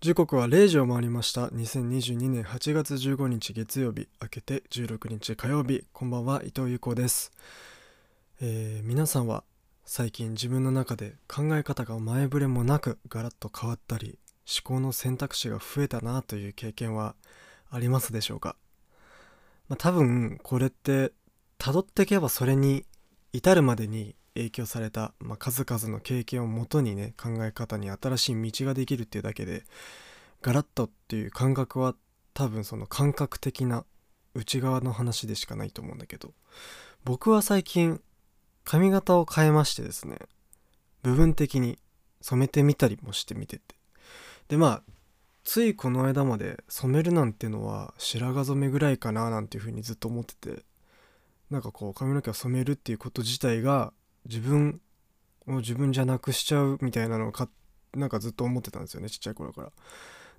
時刻は0時を回りました。2022年8月15日月曜日。明けて16日火曜日。こんばんは伊藤優子です、えー、皆さんは最近自分の中で考え方が前触れもなくガラッと変わったり思考の選択肢が増えたなという経験はありますでしょうか、まあ、多分これって辿っていけばそれに至るまでに影響された、まあ、数々の経験をもとにね考え方に新しい道ができるっていうだけでガラッとっていう感覚は多分その感覚的な内側の話でしかないと思うんだけど僕は最近髪型を変えましてですね部分的に染めてみたりもしてみてて。でまあついこの間まで染めるなんてのは白髪染めぐらいかななんていうふうにずっと思っててなんかこう髪の毛を染めるっていうこと自体が自分を自分じゃなくしちゃうみたいなのをかなんかずっと思ってたんですよねちっちゃい頃から。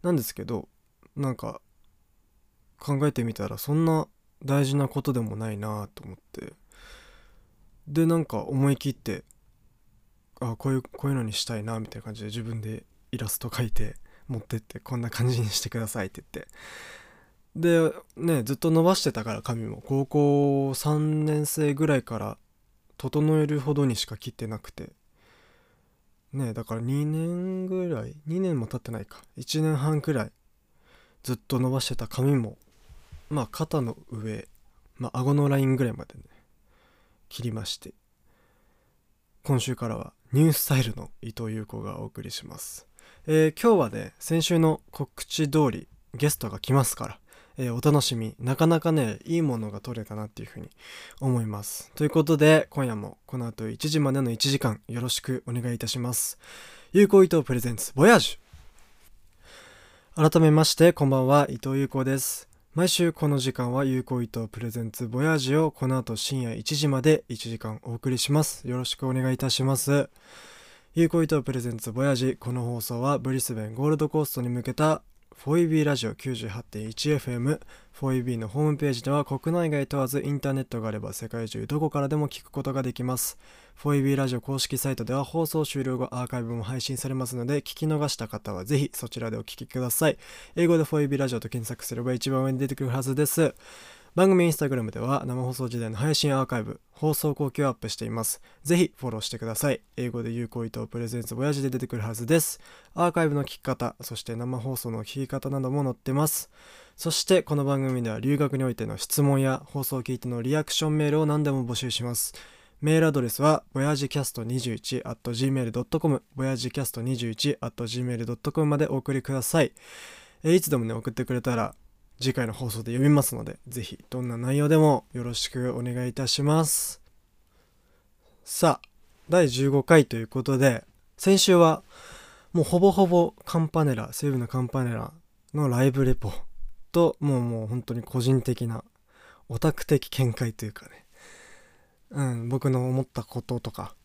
なんですけどなんか考えてみたらそんな大事なことでもないなと思って。でなんか思い切ってあこういうこういうのにしたいなみたいな感じで自分でイラスト描いて持ってってこんな感じにしてくださいって言って。でねずっと伸ばしてたから髪も。高校3年生ぐらいから整えるほどにしか切ってなくて。ねだから2年ぐらい2年も経ってないか。1年半くらいずっと伸ばしてた髪もまあ肩の上まあ顎のラインぐらいまでね切りまして。今週からはニュースタイルの伊藤優子がお送りします、えー、今日はね先週の告知通りゲストが来ますからえー、お楽しみ。なかなかね、いいものが撮れたなっていうふうに思います。ということで、今夜もこの後1時までの1時間よろしくお願いいたします。有効伊藤プレゼンツ、ボヤージュ改めまして、こんばんは、伊藤有効です。毎週この時間は有効伊藤プレゼンツボヤージュをこの後深夜1時まで1時間お送りします。よろしくお願いいたします。有効伊藤プレゼンツボヤージこの放送はブリスベンゴールドコーストに向けた 4EB ラジオ 98.1FM 4EB のホームページでは国内外問わずインターネットがあれば世界中どこからでも聞くことができます。4EB ラジオ公式サイトでは放送終了後アーカイブも配信されますので聞き逃した方はぜひそちらでお聞きください。英語で 4EB ラジオと検索すれば一番上に出てくるはずです。番組インスタグラムでは生放送時代の配信アーカイブ、放送後期をアップしています。ぜひフォローしてください。英語で有効意図プレゼンツ親父で出てくるはずです。アーカイブの聞き方、そして生放送の聞き方なども載ってます。そしてこの番組では留学においての質問や放送を聞いてのリアクションメールを何でも募集します。メールアドレスは、ボヤジキャスト21 at gmail.com、ボヤジキャスト21 at gmail.com までお送りください。いつでもね、送ってくれたら次回の放送で読みますので、ぜひどんな内容でもよろしくお願いいたします。さあ、第15回ということで、先週はもうほぼほぼカンパネラ、西武のカンパネラのライブレポと、もうもう本当に個人的なオタク的見解というかね、うん、僕の思ったこととか、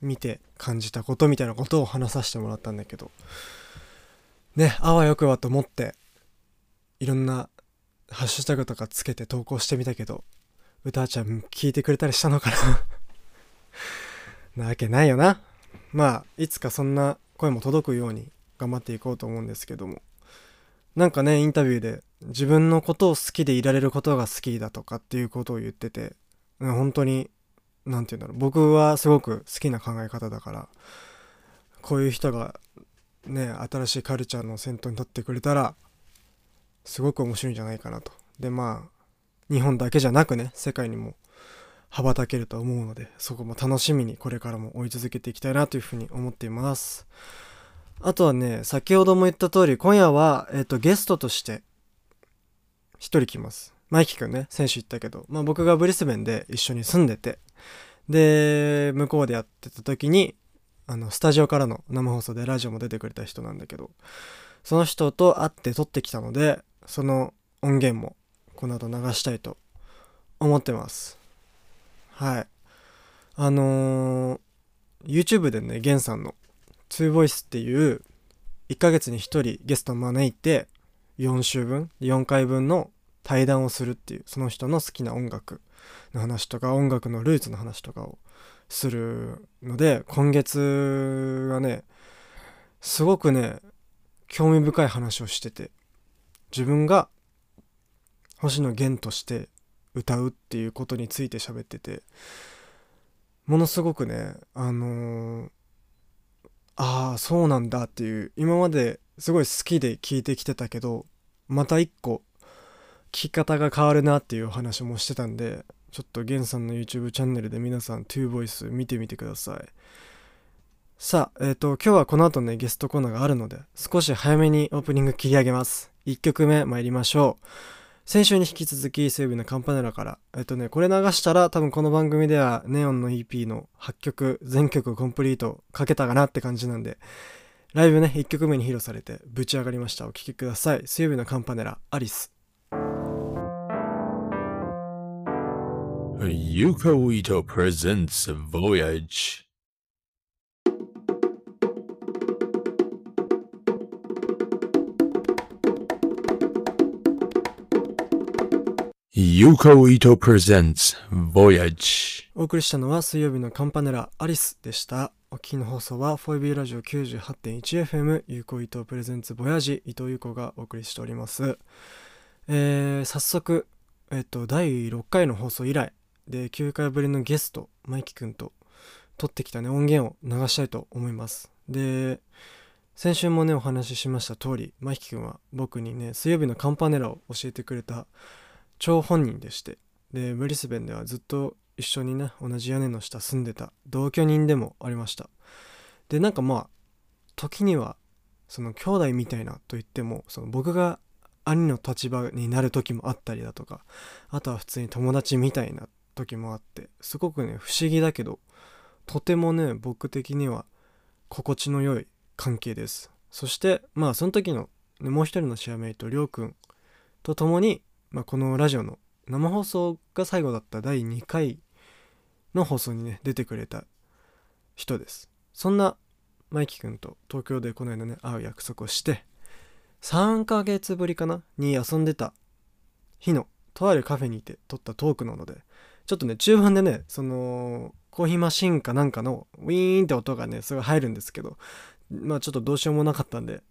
見て感じたことみたいなことを話させてもらったんだけど、ね、あわよくばと思っていろんなハッシュタグとかつけて投稿してみたけど、歌ちゃん聞いてくれたりしたのかな？なわけないよな。まあ、いつかそんな声も届くように頑張っていこうと思うんですけども。なんかね、インタビューで自分のことを好きでいられることが好きだとかっていうことを言ってて、本当に、何て言うんだろう。僕はすごく好きな考え方だから、こういう人がね、新しいカルチャーの先頭に立ってくれたら、すごく面白いんじゃないかなと。で、まあ、日本だけじゃなくね、世界にも羽ばたけると思うので、そこも楽しみにこれからも追い続けていきたいなというふうに思っています。あとはね、先ほども言った通り、今夜は、えっ、ー、と、ゲストとして、一人来ます。マイキ君ね、選手言ったけど、まあ僕がブリスベンで一緒に住んでて、で、向こうでやってた時に、あの、スタジオからの生放送でラジオも出てくれた人なんだけど、その人と会って撮ってきたので、その音源もこの後流したいと思ってます。はい。あのー、YouTube でね、ゲンさんの 2voice っていう1ヶ月に1人ゲストを招いて4週分、4回分の対談をするっていう、その人の好きな音楽の話とか、音楽のルーツの話とかをするので、今月がね、すごくね、興味深い話をしてて自分が星野源として歌うっていうことについて喋っててものすごくねあのーああそうなんだっていう今まですごい好きで聞いてきてたけどまた一個聞き方が変わるなっていう話もしてたんでちょっとゲンさんの YouTube チャンネルで皆さん TwoVoice 見てみてください。さあえっ、ー、と今日はこの後ねゲストコーナーがあるので少し早めにオープニング切り上げます。1曲目参りましょう。先週に引き続き西武のカンパネラからえっとねこれ流したら多分この番組ではネオンの EP の8曲全曲コンプリートかけたかなって感じなんでライブね1曲目に披露されてぶち上がりました。お聴きください。水曜日のカンパネラアリス。Yuko Ito presents Voyage ユコイトプレゼンツ Voyage. お送りしたのは水曜日のカンパネラアリスでした。お聞きの放送は 4B ラジオ 98.1FM ユコイトプレゼンツボヤジ伊藤優子がお送りしております。えー、早速えっと第6回の放送以来で9回ぶりのゲストマイキくんと撮ってきたね音源を流したいと思います。で先週もねお話ししました通りマイキくんは僕にね水曜日のカンパネラを教えてくれた張本人でしてでブリスベンではずっと一緒にね同じ屋根の下住んでた同居人でもありました。でなんかまあ時にはその兄弟みたいなと言ってもその僕が兄の立場になる時もあったりだとかあとは普通に友達みたいな時もあってすごくね不思議だけどとてもね僕的には心地の良い関係です。そしてまあその時の、もう一人のシェアメイトりょうくんと共にまあ、このラジオの生放送が最後だった第2回の放送にね出てくれた人です。そんなマイキ君と東京でこの間ね会う約束をして3ヶ月ぶりかなに遊んでた日のとあるカフェにいて撮ったトークなのでちょっとね中盤でねそのコーヒーマシンかなんかのウィーンって音がねすごい入るんですけどまあちょっとどうしようもなかったんで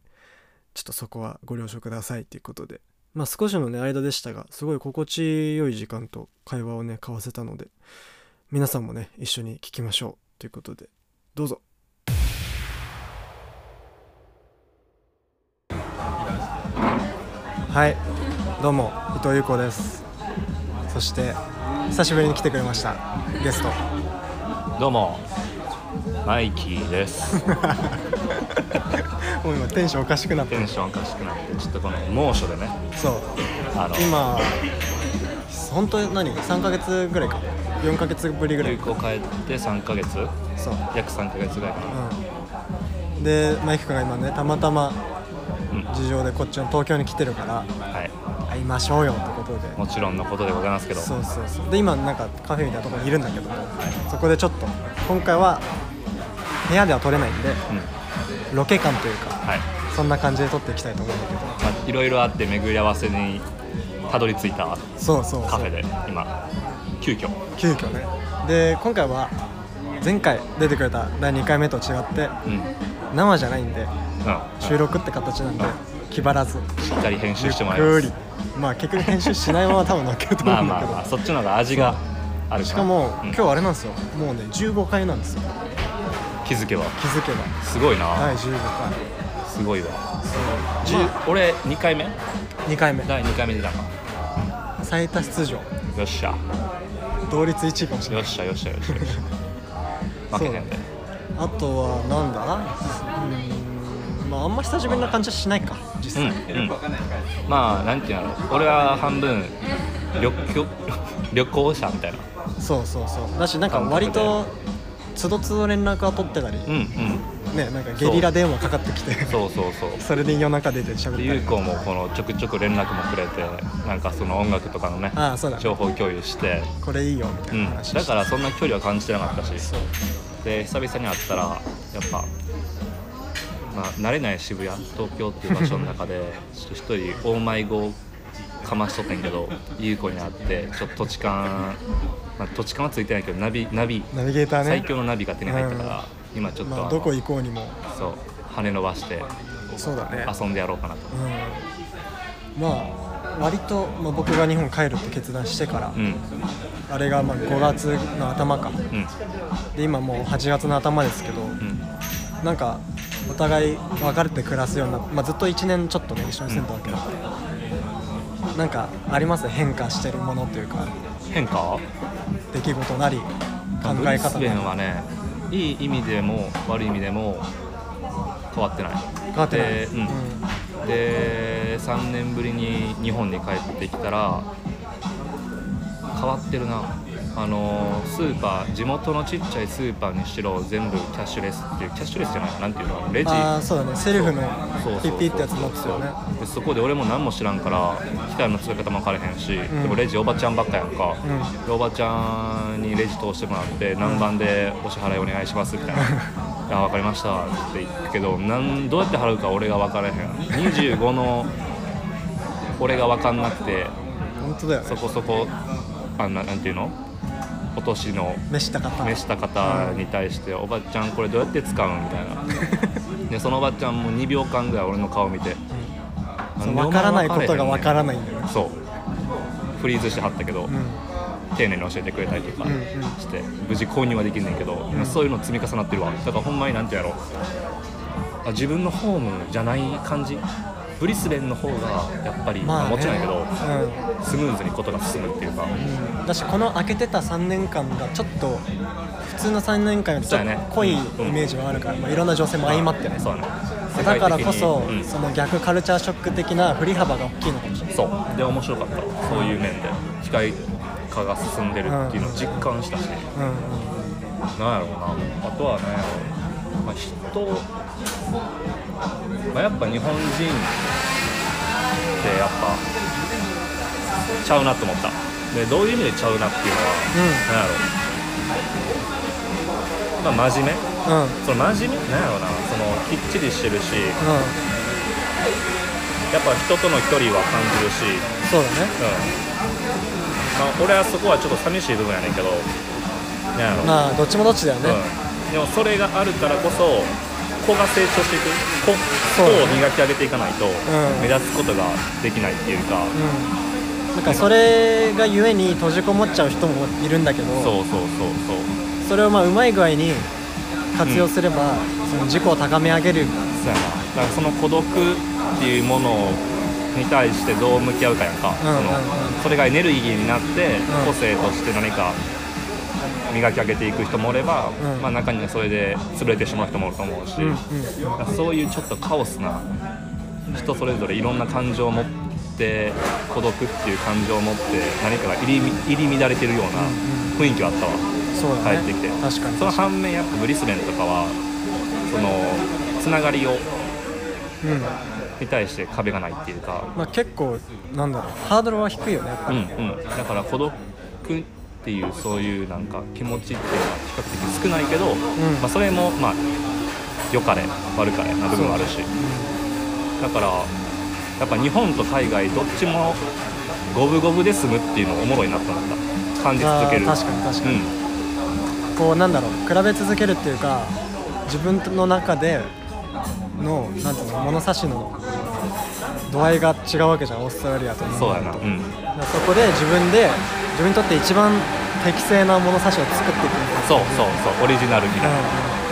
ちょっとそこはご了承くださいっていうことで。まあ少しのね間でしたがすごい心地よい時間と会話をね交わせたので皆さんもね一緒に聞きましょうということでどうぞ。はいどうも伊藤優子です。そして久しぶりに来てくれましたゲスト。どうもマイキーです もう今テンションおかしくなってテンションおかしくなってちょっとこの猛暑でね。そう。あの。今本当に何？3ヶ月ぐらいか4ヶ月ぶりぐらい。流行帰って3ヶ月？そう。約3ヶ月ぐらいかな。うん。でマイク君が今ねたまたまうん。事情でこっちの東京に来てるからはい。会いましょうよってことで。もちろんのことでございますけど。そうそうそう。で今なんかカフェみたいなところにいるんだけども、そこでちょっと今回は部屋では撮れないんでうんロケ感というかはい。そんな感じで撮っていきたいと思うんだけど。まあいろいろあって巡り合わせにたどり着いたそうそうカフェで今急遽。急遽ね。で今回は前回出てくれた第2回目と違ってうん。うん生じゃないんでし収録って形なんでうん。気張らず。っかり編集してもらいます。まあ結局編集しないまま多分乗っけると思まあうんだけど、まあまあそっちの方が味があるしかも、うん。今日あれなんですよ。もうね15回なんですよ気づけば。気づけば。すごいな、第15回。すごいわ。まあ、俺2回目？2回目。第2回目出たか最多出場。よっしゃ。同率1位かもしれない。よっしゃよっしゃよっしゃ 負けてんであとはなんだ？うーんまああんま久しぶりな感じはしないか実うん際、うん。まあなんていうの俺は半分旅行旅行者みたいな。そうそうそう。だしなんか割とつどつど連絡は取ってたり、うんうん。ねなんかゲリラ電話かかってきてそう。そうそうそれで夜中出て喋ったり。でゆうこもこのちょくちょく連絡もくれてなんかその音楽とかのねああそうだ。情報共有して、これいいよみたうん、いな話だからそんな距離は感じてなかったし。で久々に会ったらやっぱ、まあ、慣れない渋谷東京っていう場所の中でちょっと一人大迷子をかましとってんけど優子に会ってちょっと土地勘、まあ、土地勘はついてないけどナビナビナビゲーターね。最強のナビが手に入ったから、今ちょっとまあ、どこ行こうにも。そう羽伸ばしてそうだね。遊んでやろうかなと。うん。まあ割と、まあ、僕が日本帰るって決断してから、うん。あれがまあ5月の頭か。うん。で今もう8月の頭ですけど、うん。なんかお互い別れて暮らすようになまあ、ずっと1年ちょっとね一緒に住んだわけだから、なんかあります？変化してるものというか。変化？出来事なり考え方なりンはねいい意味でも悪い意味でも変わってない。変わってない、でうん。で3年ぶりに日本に帰ってきたら変わってるなあのスーパー地元のちっちゃいスーパーにしろ全部キャッシュレスっていうキャッシュレスじゃないなんていうのレジ。ああそうだね。セルフのピッピってやつになってたよね。でそこで俺も何も知らんから機械の使い方も分からへんし、でもレジおばちゃんばっかやんか、うん。でおばちゃんにレジ通してもらって何番でお支払いお願いしますみたいな「いや分かりました」って言くけどなんどうやって払うか俺が分からへん。25の俺が分かんなくて本当だよね。そこそこあんななんていうの？お年の召した方。召した方に対して「おばちゃんこれどうやって使うん?」みたいな。でそのおばちゃんも2秒間ぐらい俺の顔見てそう分からないことが分からないんだ。よねそう。フリーズしてはったけど、うん。丁寧に教えてくれたりとかうんうん。して、無事購入はできんねんけど、うん。そういうの積み重なってるわ。だからほんまになんてやろ。うあ自分のホームじゃない感じブリスベンの方がやっぱり、まあね。もちろんやけどうん。スムーズにことが進むっていうか、うん。だしこの開けてた3年間がちょっと普通の3年間よりちょっと濃いイメージはあるから、まあ、いろんな女性も相まってね。そうだね。だからこそ、その逆カルチャーショック的な振り幅が大きいのかもしれない。そう。で面白かった。そういう面で機械化が進んでるっていうのを実感したし、うんうんなんやろうな。あとはね、まあ、人、まあ、やっぱ日本人ってやっぱちゃうなと思った。でどういう意味でちゃうなっていうのは、なんやろ。うまあ真面目。うん。うんその真面目なんやろうな。そのきっちりしてるし。やっぱ人との距離は感じるし。そうだね。うん。まあ、俺はそこはちょっと寂しい部分やねんけど。なんやろ。まあどっちもどっちだよね、うん、でもそれがあるからこそ子が成長していく。子子そうだね。を磨き上げていかないとん。目立つことができないっていうか、うん、なんかそれがゆえに閉じこもっちゃう人もいるんだけどそうそうそうそう。それをまあうまい具合に活用すれば、その自己を高め上げる。そうやな。だからその孤独っていうものに対してどう向き合うかやんか、うんうんうん。そのそれがエネルギーになって、ん。個性として何か磨き上げていく人もおれば、うん。まあ、中にはそれで潰れてしまう人もいると思うし、うんそういうちょっとカオスな人それぞれいろんな感情を持って孤独っていう感情を持って何かが入り入り乱れてるような雰囲気はあったわ、ね。帰ってきて。確かに。その反面やっぱブリスベンとかはそのつながりをうん。に対して壁がないっていうか、まあ、結構なんだろう。ハードルは低いよねやっぱうんり、うん、だから孤独っていうそういうなんか気持ちっていうのは比較的少ないけど、ん。まあ、それもまあ良かれ悪かれな部分もあるし。だからやっぱ日本と海外どっちも五分五分で済むっていうのがおもろいなと思った。感じ続ける。確かに確かに。うん。こうなんだろう比べ続けるっていうか自分の中でのなんていうの物差しの度合いが違うわけじゃんオーストラリアと日そうやな、うん、そこで自分で自分にとって一番適正な物差しを作っていくそうそうそうオリジナルみたいな、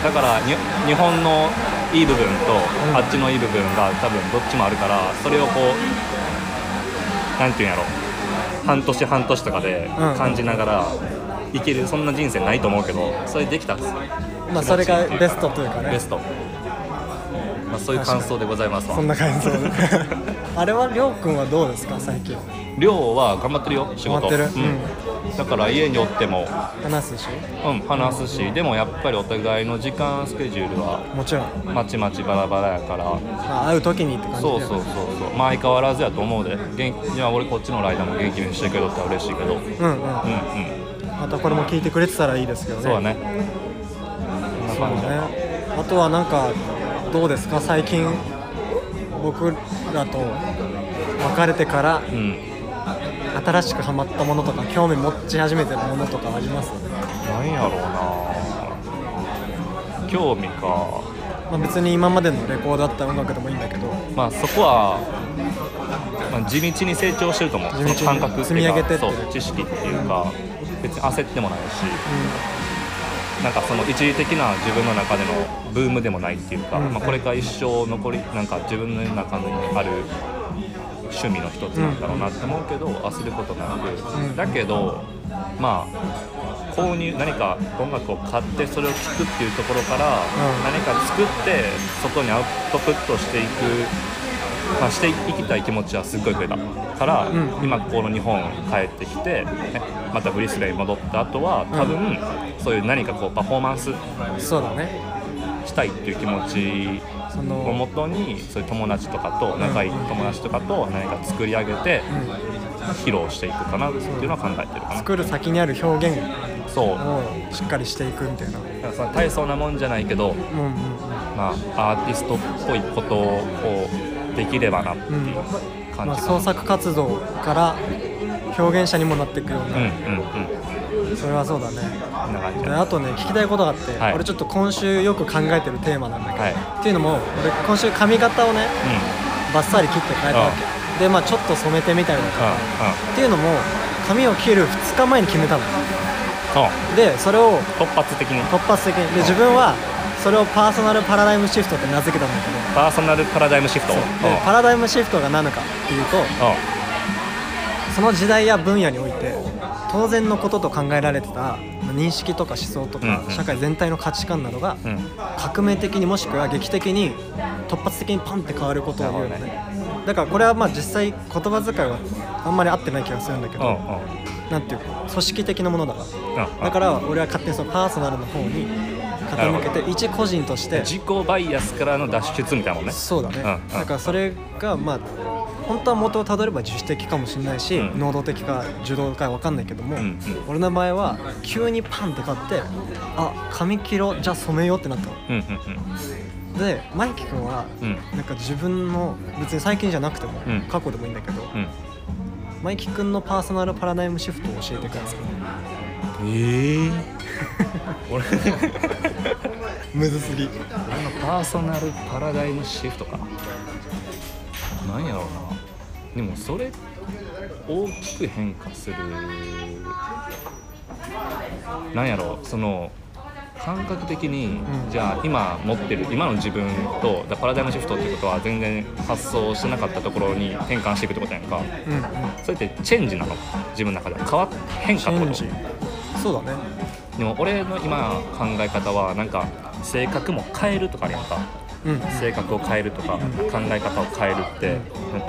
だからに日本のいい部分と、うん。あっちのいい部分が多分どっちもあるからそれをこうなんていうんやろ。半年半年とかでうん感じながら生きるそんな人生ないと思うけどそれできたんですうんまあそれがベストというかね。ベスト、まあ、そういう感想でございますわ。そんな感じで あれはりょうくんはどうですか最近？寮は頑張ってるよ仕事。頑張ってる？うん、だから家におっても、話すし？うん、話すし。でもやっぱりお互いの時間スケジュールはもちろん、まちまちバラバラやから。まあ、会う時にって感じでそうそうそうそう。まあ相変わらずやと思うで。元気いや俺こっちのライダーも元気にしてくれとったら嬉しいけど。うんうん。うんうん。またこれも聞いてくれてたらいいですけどね。そうだね。こんそうな感じだね。あとはなんかどうですか？最近僕らと別れてからうん。新しくハマったものとか興味持ち始めてるものとかあります？なんやろうな。興味か。まあ、別に今までのレコードだった音楽でもいいんだけど。まあそこは、まあ、地道に成長してると思う。その感覚っていうか積み上げてそう知識っていうか別に焦ってもないしなんかその一時的な自分の中でのブームでもないっていうか、うん。まあ、これから一生残りなんか自分の中にある趣味の一つなんだろうなって思うけど、焦ることなく、ん。だけどまあ購入何か音楽を買ってそれを聴くっていうところから、何か作って外にアウトプットしていく、まあ、していきたい気持ちはすっごい増えた。から、ん。今この日本帰ってきて、ね、またブリスベンに戻った後は多分、そういう何かこうパフォーマンスそうだね。したいっていう気持ちそのをもとにそういう友達とかと仲いい友達とかと何か作り上げて披露していくかなっていうのは考えてるかな。作る先にある表現そう。をしっかりしていくみたいな。だから大層なもんじゃないけど、うんうん。まあ、アーティストっぽいことをできればなっていう感まあ、じかな。創作活動から表現者にもなっていくよううんうんな、うん。それはそうだね。あとね聞きたいことがあって、はい。俺ちょっと今週よく考えてるテーマなんだけど、はい。っていうのも俺今週髪型をねバッサリ切って変えたわけ。でまあちょっと染めてみたりだとか。っていうのも髪を切る2日前に決めたの。うんうん。でそれを突発的に。突発的に。で自分はそれをパーソナルパラダイムシフトって名付けたんだけど。パーソナルパラダイムシフト？でパラダイムシフトが何かっていうとうその時代や分野において当然のことと考えられてたまあ認識とか思想とか社会全体の価値観などが革命的にもしくは劇的に突発的にパンって変わることを言うのね。だからこれはまあ実際言葉遣いはあんまり合ってない気がするんだけどなんていうか組織的なものだから。うん。だから俺は勝手にそのパーソナルの方に傾けて一個人として。自己バイアスからの脱出みたいなもんね。そうだね、うんうん。だからそれがまあ本当は元をたどれば自主的かもしれないし、うん。能動的か受動か分かんないけども、うんうん。俺の場合は急にパンって買ってあ髪切ろうじゃあ染めようってなったの。うんうんでマイキ君はうん。なんか自分の別に最近じゃなくても、うん。過去でもいいんだけど、うん。マイキ君のパーソナルパラダイムシフトを教えてくださいええ俺むずすぎ。俺のパーソナルパラダイムシフトか。なんやろうな。でもそれ大きく変化する。なんやろう。その感覚的に、うん。じゃあ今持ってる今の自分とだパラダイムシフトってことは全然発想してなかったところに転換していくってことやんか。うんうん。それってチェンジなの？自分の中では。変わっ変化ってこと？そうだねでも俺の今考え方はなんか性格も変えるとかあるやんか。うん。性格を変えるとか考え方を変えるって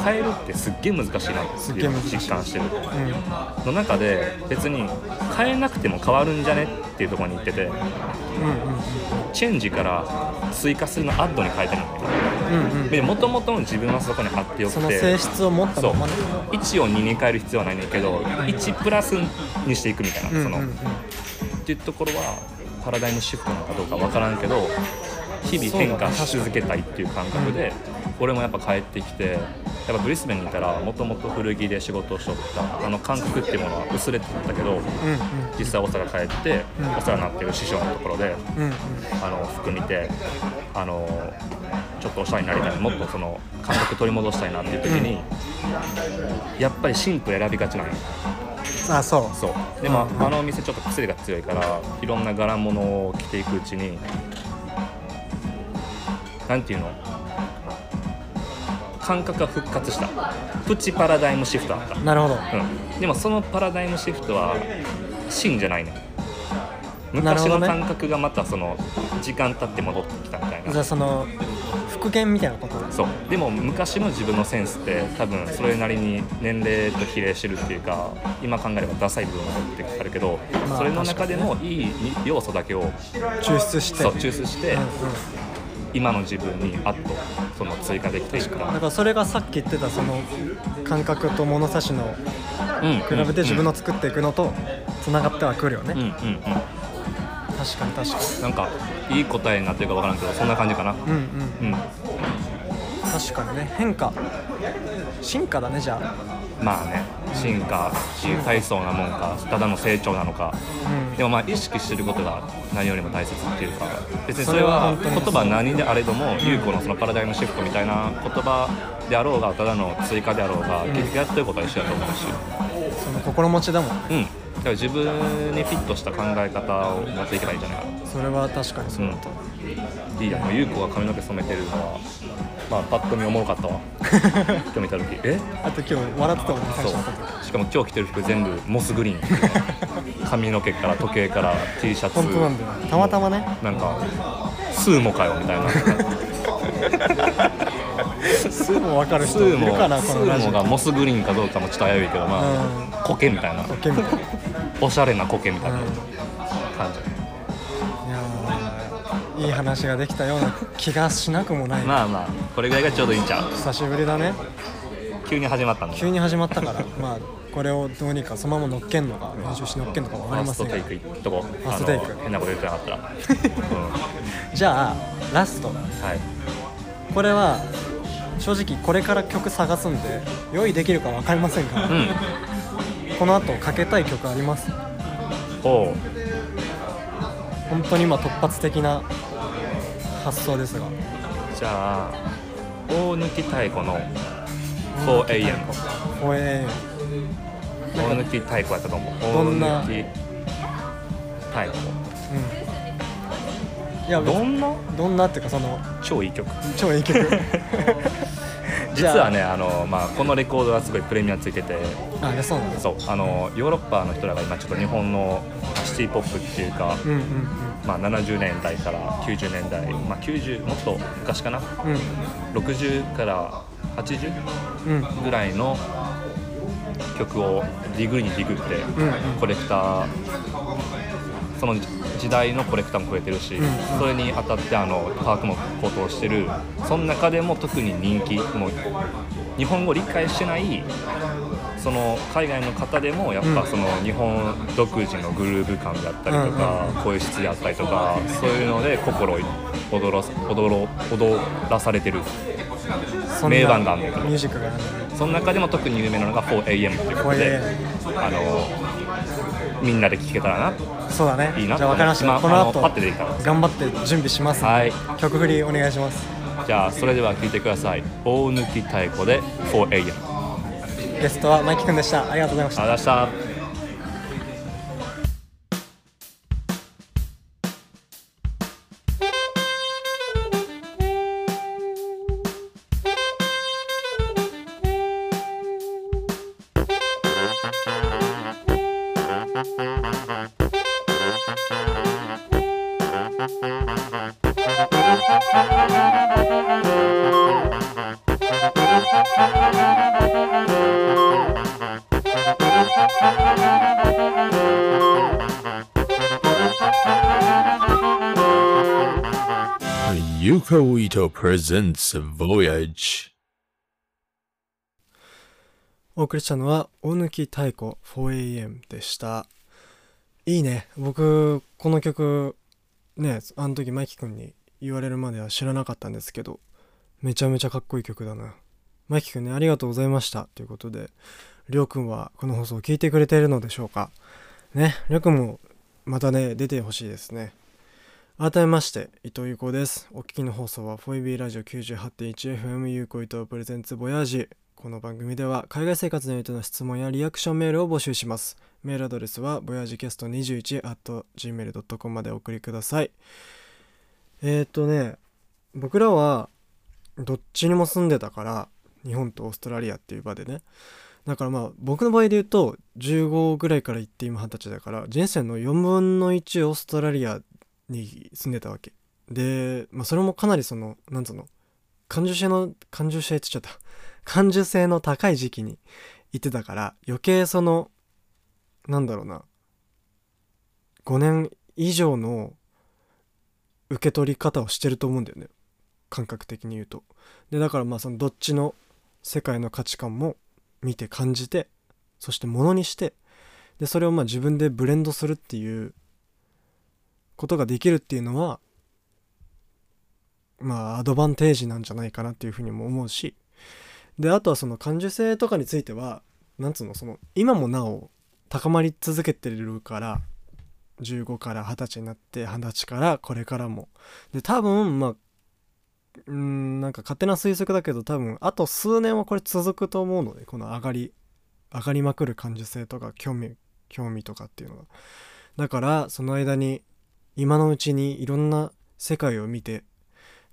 変えるってすっげえ難しいなって実感してるう。ん。の中で別に変えなくても変わるんじゃねっていうところに行っててうんチェンジから追加するのアッドに変えてるんうんうん。でもともとの自分はそこに貼ってよくその性て質を持ったそうままね。1を2に変える必要はないんだけど1プラスにしていくみたいな、そのうんうん。うんっていうところはパラダイムシフトなのかどうかわからんけど日々変化し続けたいっていう感覚で俺もやっぱ帰ってきてやっぱブリスベンにいたらもともと古着で仕事をしとったあの感覚っていうものは薄れてたけど実際大阪帰ってうんお世話になってる師匠のところであの服見てあのちょっとおしゃれになりたいもっとその感覚取り戻したいなっていう時に、やっぱりシンプル選びがちなんよあそう。そう。でも、うんうんあのお店ちょっと癖が強いからいろんな柄物を着ていくうちになんていうの？感覚が復活した。プチパラダイムシフトだった、なるほど。うん、でもそのパラダイムシフトは真じゃないね。昔の感覚がまたその時間経って戻ってきたみたいな。じゃあその復元みたいなことそう。でも昔の自分のセンスって多分それなりに年齢と比例してるっていうか今考えればダサい部分がってあるけど、まあそれの中でもいい要素だけを抽出して。そう抽出して、うんうん。今の自分にあっとその追加できていくかだからそれがさっき言ってたその感覚と物差しのうん比べて自分の作っていくのとつながってはくるよね、うんうんうん。確かに確かなんかいい答えになってるかわからんけどそんな感じかな。にうんうん。うん。確かにね。変化。進化だねじゃあ。まあね進化いう大層なもんかただの成長なのか。うん。でもまあ意識してることが何よりも大切っていうか別にそそれは言葉何であれども優子のそのパラダイムシフトみたいな言葉であろうがただの追加であろうが結局やってることは一緒だと思うし。その心持ちだも。んねうん。だから自分にフィットした考え方を持っていけばいいんじゃないかな。それは確かにそうだと、いいや優子が髪の毛染めてるのはまあパッと見おもろかったわ。今日見た時。え？あと今日笑ってたもんね最そう。初の時しかも今日着てる服全部モスグリーン。っていうね髪の毛から時計から T シャツ。本当なんだよたまたまね。なんかスーモかよみたいな。すぐ分かるスーモ人いるかなスーモがモスグリーンかどうかもちょっと危ういけどまあ、うん。苔みたいな。オッケーみたいな。おしゃれな苔みたいなうん感じ、いやーいい話ができたような気がしなくもない、まあまあこれぐらいがちょうどいいんちゃう？久しぶりだね。急に始まったんで急に始まったから。まあこれをどうにかそのまま乗っけんのか編集し乗っけんのか分フかりませんが。ァーストテイクいっとこファーストテイク。変なこと言ってなかったら、うじゃあラスト。ん、はい。これは正直これから曲探すんで用意できるか分かりませんが、うん。この後かけたい曲あります？おう。本当に今突発的な発想ですが。じゃあ大貫太鼓の 4AM 4AM 大貫太鼓やったと思うどんな大貫太鼓うんいやどんなどんなっていうかその超いい曲超いい曲実はねあの、まあ、このレコードはすごいプレミアついてて。あそうなんそうあのヨーロッパの人らが今ちょっと日本のシティ・ポップっていうか、うんうんまあ、70年代から90年代、まあ、90もっと昔かな？うん。60から80うんうんぐらいの曲をディグりにディグってうんうん。コレクターその時代のコレクターも増えてるし、うんそれにあたってあの価格も高騰してる。その中でも特に人気もう日本語理解してないその海外の方でもやっぱうん。その日本独自のグルーヴ感だったりとか、声質であったりとかそういうので心を躍らす踊ろ踊らされてる。名盤があるんだね。その中でも特に有名なのが 4AM っていうことで 4AM あのみんなで聴けたらな。そうだね。いいな。じゃあ分かりました。今この後パ頑張って準備しますはい。曲振りお願いします。じゃあそれでは聴いてください。大貫太鼓で 4AM ありがとうゲストはマイキくんでした。ありがとうございました。ございましたユカウイト presents Voyage. お送りしたのは大貫太鼓 4AM でした。いいね。僕この曲ねあの時マイキ君に言われるまでは知らなかったんですけどめちゃめちゃかっこいい曲だな。マイキ君ねありがとうございました。ということでりょうくんはこの放送を聞いてくれているのでしょうか。ねりょうくんもまたね出てほしいですね。改めまして伊藤優子です。お聞きの放送は 4B ラジオ 98.1FM 優子伊藤プレゼンツボヤージこの番組では海外生活においての質問やリアクションメールを募集します。メールアドレスはボヤージキャスト21 at gmail.com までお送りください。えー、っとね僕らはどっちにも住んでたから日本とオーストラリアっていう場でね。だからまあ僕の場合で言うと15ぐらいから行って今20歳だから人生の4分の1オーストラリアに住んでたわけ。で、まあ、それもかなりそのなんつうの？感受性の感受性って言っちゃった。感受性の高い時期に行ってたから余計そのなんだろうな。5年以上の受け取り方をしてると思うんだよね。感覚的に言うと。でだからまあそのどっちの世界の価値観も見て感じてそしてものにしてでそれをまあ自分でブレンドするっていうことができるっていうのはまあアドバンテージなんじゃないかなっていうふうにも思うし。であとはその感受性とかについてはなんつうのその今もなお高まり続けてるから15から20歳になって20歳からこれからも。で多分まあうんなんか勝手な推測だけど多分あと数年はこれ続くと思うのでこの上がり上がりまくる感受性とか興味興味とかっていうのがだからその間に今のうちにいろんな世界を見て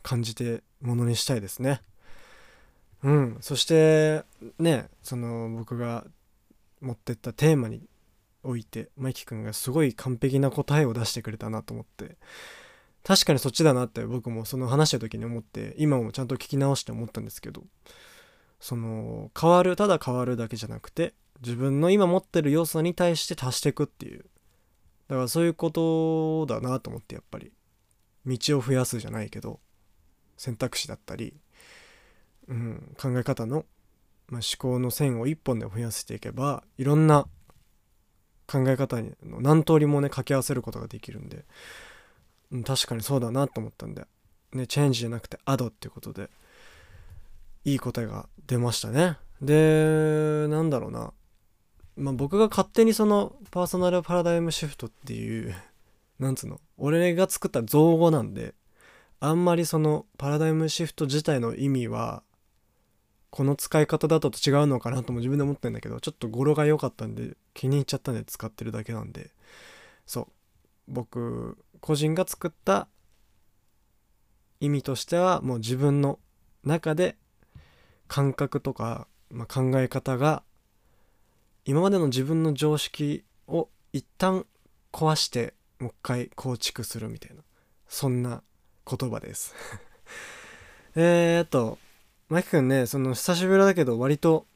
感じてものにしたいですね。うん。そしてねその僕が持ってったテーマにおいてマイキ君がすごい完璧な答えを出してくれたなと思って確かにそっちだなって僕もその話した時に思って今もちゃんと聞き直して思ったんですけどその変わるただ変わるだけじゃなくて自分の今持ってる要素に対して足していくっていうだからそういうことだなと思ってやっぱり。道を増やすじゃないけど選択肢だったり、うん、考え方の、まあ、思考の線を一本で増やしていけばいろんな考え方に何通りもね掛け合わせることができるんで、うん、確かにそうだなと思ったんで、ね、チェンジじゃなくてアドっていうことでいい答えが出ましたね。でなんだろうな。まあ、僕が勝手にそのパーソナルパラダイムシフトっていう なんつうの？俺が作った造語なんであんまりそのパラダイムシフト自体の意味はこの使い方だと違うのかなとも自分で思ってんだけどちょっと語呂が良かったんで気に入っちゃったんで使ってるだけなんで。そう。僕個人が作った意味としてはもう自分の中で感覚とか、まあ、考え方が今までの自分の常識を一旦壊してもう一回構築するみたいなそんな言葉です。えっとマキくんねその久しぶりだけど割と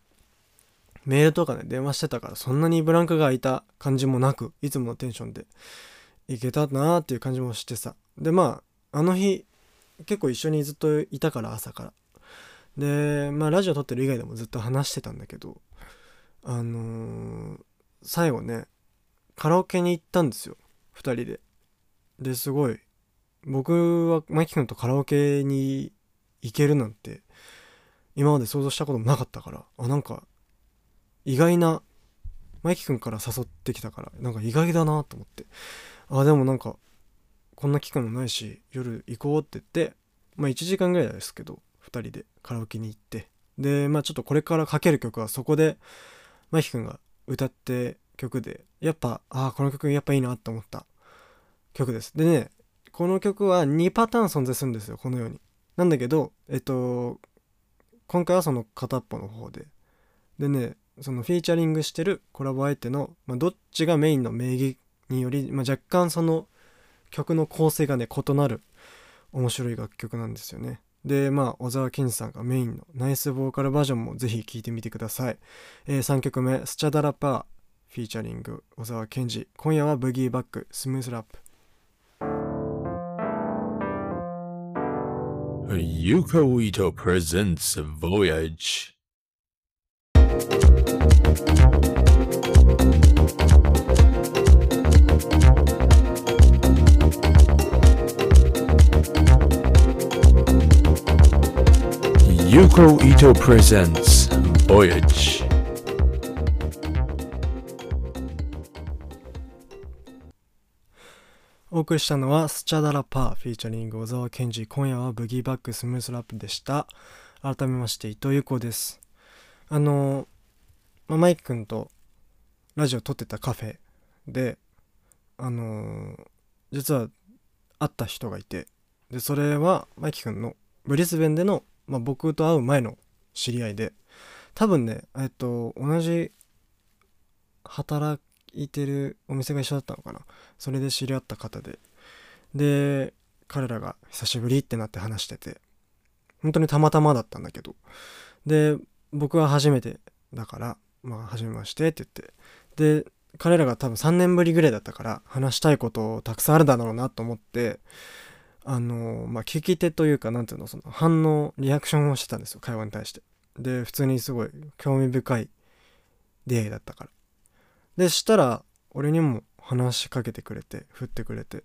メールとかね電話してたからそんなにブランクが空いた感じもなくいつものテンションでいけたなーっていう感じもしてさ。でまああの日結構一緒にずっといたから朝から。でまあラジオ撮ってる以外でもずっと話してたんだけどあのー、最後ねカラオケに行ったんですよ。2人で。ですごい僕はマイキ君とカラオケに行けるなんて今まで想像したこともなかったからあなんか意外なマイキ君から誘ってきたからなんか意外だなと思って。あでもなんかこんな期間もないし夜行こうって言ってまあ1時間ぐらいですけど2人でカラオケに行って。でまあちょっとこれからかける曲はそこでマイキ君が歌って曲でやっぱああこの曲やっぱいいなって思った曲です。でねこの曲は2パターン存在するんですよこのように。なんだけどえっと今回はその片っぽの方で。でねそのフィーチャリングしてるコラボ相手の、まあ、どっちがメインの名義により、まあ、若干その曲の構成がね異なる面白い楽曲なんですよね。でまあ小沢健二さんがメインのナイスボーカルバージョンもぜひ聴いてみてください、えー、3曲目「スチャダラパー」フィーチャリング小沢健二。今夜はブギーバックスムースラップ。Yuko Ito presents Voyage. Yuko Ito presents Voyage. お送りしたのはスチャダラパー featuring 小沢健二今夜はブギーバック smooth rap でした改めまして伊藤優子ですあの、まあ、マイキ君とラジオ撮ってたカフェであの実は会った人がいてでそれはマイキ君のブリスベンでの、まあ、僕と会う前の知り合いで多分ねえっと同じ働いてるお店が一緒だったのかな。それで知り合った方で。で彼らが久しぶりってなって話してて。本当にたまたまだったんだけど。で僕は初めてだからまあ初めましてって言って。で彼らが多分3年ぶりぐらいだったから話したいことたくさんあるだろうなと思ってあのまあ聞き手というか何ていうのその反応リアクションをしてたんですよ会話に対して。で普通にすごい興味深い出会いだったから。でしたら俺にも話しかけてくれて振ってくれて。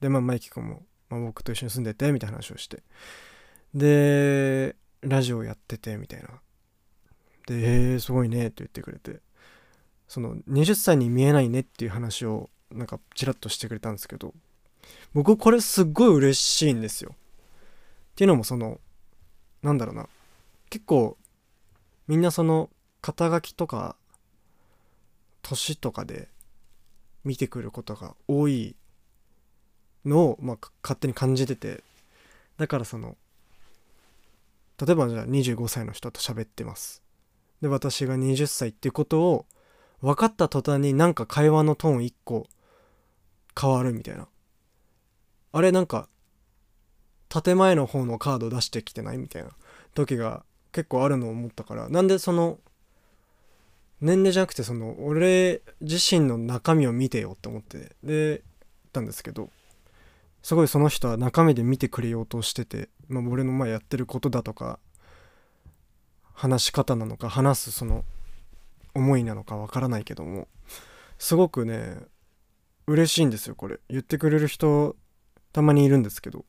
でまあマイキ君も、まあ、僕と一緒に住んでてみたいな話をして。でラジオやっててみたいな。で「へえすごいね」って言ってくれて。その20歳に見えないねっていう話をなんかちらっとしてくれたんですけど。僕これすっごい嬉しいんですよ。っていうのもそのなんだろうな。結構みんなその肩書きとか年とかで見てくることが多いのを、まあ、勝手に感じてて。だからその例えばじゃあ25歳の人と喋ってます。で私が20歳っていうことを分かった途端になんか会話のトーン1個変わるみたいな。あれなんか建前の方のカード出してきてないみたいな時が結構あるのを思ったからなんでその年齢じゃなくてその俺自身の中身を見てよって思ってでたんですけどすごいその人は中身で見てくれようとしてて、まあ、俺の前やってることだとか話し方なのか話すその思いなのかわからないけどもすごくね嬉しいんですよこれ。言ってくれる人たまにいるんですけど。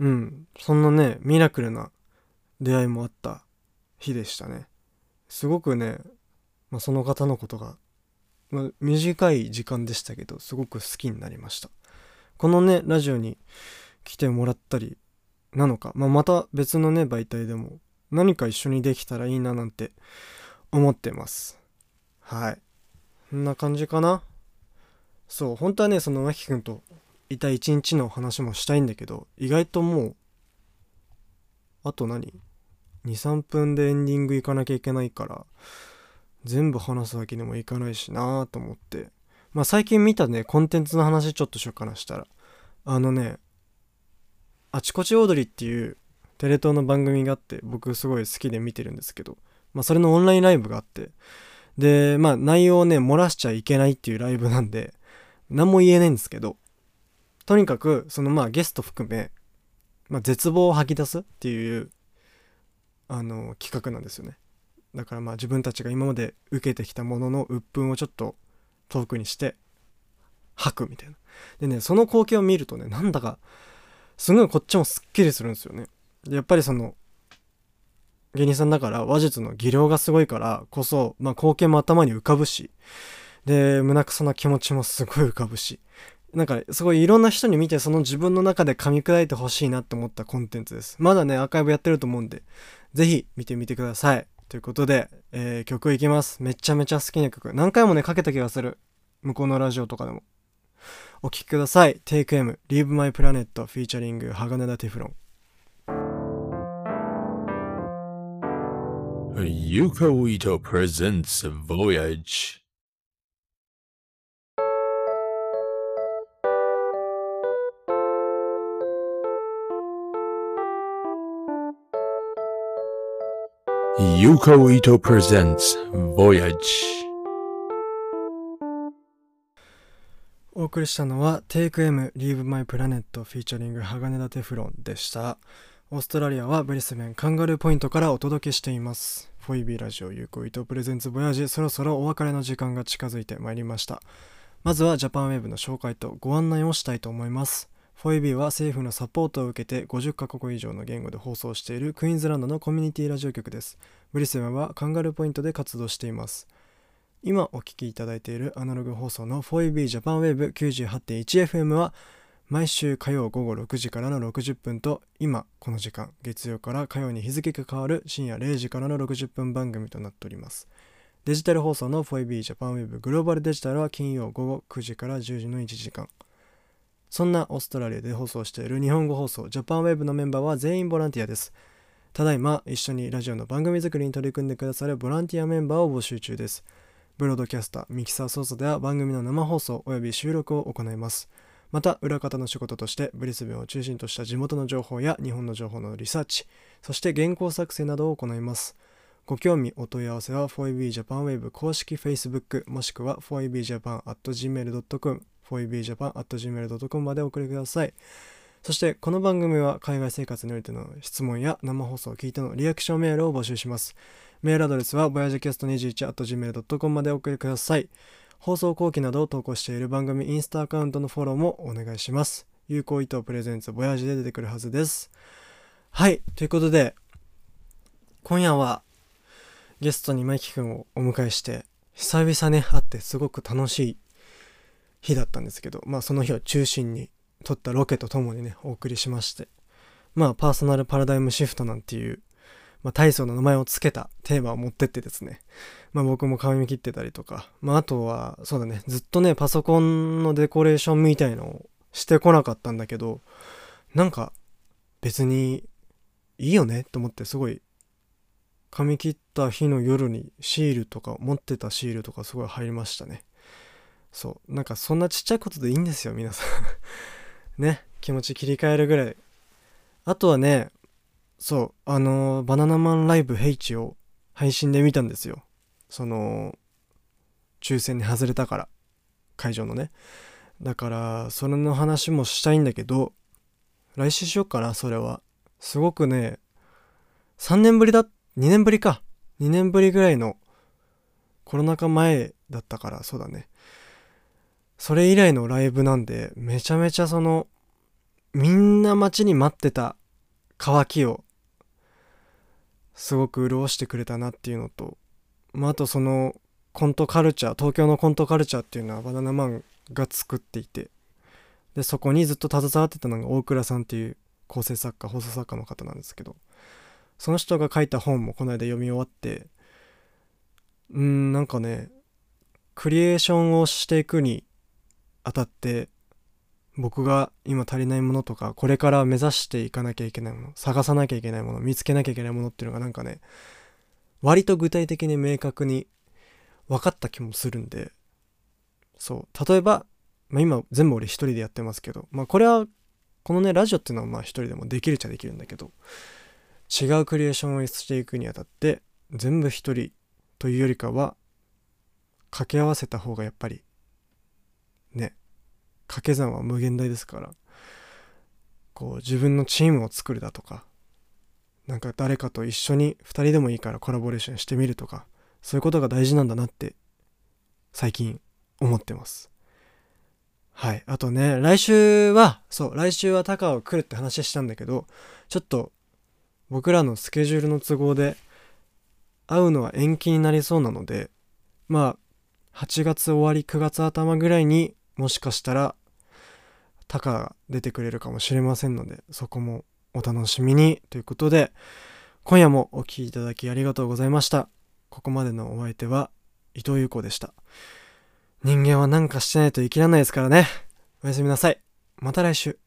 うん。そんなねミラクルな出会いもあった日でしたね。すごくね、まあ、その方のことが、まあ、短い時間でしたけどすごく好きになりました。このねラジオに来てもらったりなのか、まあ、また別のね媒体でも何か一緒にできたらいいななんて思ってます。はい。こんな感じかな。そう本当はねその脇くんといた一日の話もしたいんだけど意外ともうあと何？23分でエンディング行かなきゃいけないから全部話すわけにもいかないしなと思って。まあ最近見たねコンテンツの話ちょっとしようかなしたら。あのねあちこちオードリーっていうテレ東の番組があって僕すごい好きで見てるんですけどまあそれのオンラインライブがあって。でまあ内容をね漏らしちゃいけないっていうライブなんで何も言えないんですけどとにかくそのまあゲスト含め、まあ、絶望を吐き出すっていうあの企画なんですよね。だからまあ自分たちが今まで受けてきたものの鬱憤をちょっと遠くにして吐くみたいな。でねその光景を見るとねなんだかすごいこっちもすっきりするんですよね。でやっぱりその芸人さんだから話術の技量がすごいからこそ、まあ、光景も頭に浮かぶしで胸くそな気持ちもすごい浮かぶしなんかすごいいろんな人に見てその自分の中で噛み砕いてほしいなって思ったコンテンツですまだねアーカイブやってると思うんでぜひ見てみてください。ということで、えー、曲いきます。めちゃめちゃ好きな曲。何回もね、かけた気がする。向こうのラジオとかでも。お聴きください。Take M, Leave My Planet フィーチャリング鋼田テフロン。Yuko Ito presents Voyage. Yuko Ito presents Voyage. お送りしたのは Take M Leave My Planet フィーチャリング鋼田テフロンでした。オーストラリアはブリスベンカンガルーポイントからお届けしています。フォイビーラジオ有効伊藤プレゼンツボヤージそろそろお別れの時間が近づいてまいりました。まずはジャパンウェブの紹介とご案内をしたいと思います。フォイビーは政府のサポートを受けて50カ国以上の言語で放送しているクイーンズランドのコミュニティラジオ局です。ブリスベンはカンガルーポイントで活動しています。今お聴きいただいているアナログ放送の 4EB ジャパンウェブ 98.1FM は毎週火曜午後6時からの60分と今この時間月曜から火曜に日付が変わる深夜0時からの60分番組となっております。デジタル放送の 4EB ジャパンウェブグローバルデジタルは金曜午後9時から10時の1時間。そんなオーストラリアで放送している日本語放送ジャパンウェブのメンバーは全員ボランティアです。ただいま一緒にラジオの番組作りに取り組んでくださるボランティアメンバーを募集中です。ブロードキャスター、ミキサー操作では番組の生放送及び収録を行います。また、裏方の仕事としてブリスベンを中心とした地元の情報や日本の情報のリサーチ、そして原稿作成などを行います。ご興味、お問い合わせは 4EBJapanWave 公式 Facebook もしくは 4EBJapan.gmail.com 4ebjapan.gmail.com までお送りください。そしてこの番組は海外生活においての質問や生放送を聞いてのリアクションメールを募集します。メールアドレスは voyagecast21.gmail.com までお送りください。放送後期などを投稿している番組インスタアカウントのフォローもお願いします。有効意図プレゼンツボヤージで出てくるはずです。はい、ということで、今夜はゲストにマイキ君をお迎えして久々ね会ってすごく楽しい日だったんですけどまあその日を中心に撮ったロケとともにねお送りしましてまあパーソナルパラダイムシフトなんていう、まあ、体操の名前を付けたテーマを持ってってですねまあ僕も髪切ってたりとかまああとはそうだねずっとねパソコンのデコレーションみたいのをしてこなかったんだけどなんか別にいいよねと思ってすごい髪切った日の夜にシールとか持ってたシールとかすごい入りましたね。そう。なんかそんなちっちゃいことでいいんですよ皆さん。ね。気持ち切り替えるぐらい。あとはねそう。あのーバナナマンライブヘイチを配信で見たんですよ。その抽選に外れたから。会場のね。だからそれの話もしたいんだけど来週しようかなそれは。すごくね3年ぶりだ2年ぶりか。2年ぶりぐらいのコロナ禍前だったからそうだね。それ以来のライブなんでめちゃめちゃそのみんな待ちに待ってた乾きをすごく潤してくれたなっていうのと、まあ、あとそのコントカルチャー東京のコントカルチャーっていうのはバナナマンが作っていてでそこにずっと携わってたのが大倉さんっていう構成作家放送作家の方なんですけどその人が書いた本もこの間読み終わってうーんなんかねクリエーションをしていくにあたって僕が今足りないものとかこれから目指していかなきゃいけないもの探さなきゃいけないもの見つけなきゃいけないものっていうのがなんかね割と具体的に明確に分かった気もするんでそう。例えば、まあ、今全部俺一人でやってますけどまあこれはこのねラジオっていうのはまあ一人でもできるっちゃできるんだけど違うクリエーションをしていくにあたって全部一人というよりかは掛け合わせた方がやっぱり掛け算は無限大ですからこう自分のチームを作るだとかなんか誰かと一緒に2人でもいいからコラボレーションしてみるとかそういうことが大事なんだなって最近思ってます。はい。あとね来週はそう来週は高尾来るって話したんだけどちょっと僕らのスケジュールの都合で会うのは延期になりそうなのでまあ8月終わり9月頭ぐらいにもしかしたらタカが出てくれるかもしれませんのでそこもお楽しみに。ということで今夜もお聴きいただきありがとうございました。ここまでのお相手は伊藤優子でした。人間は何かしてないと生きらないですからね。おやすみなさい。また来週。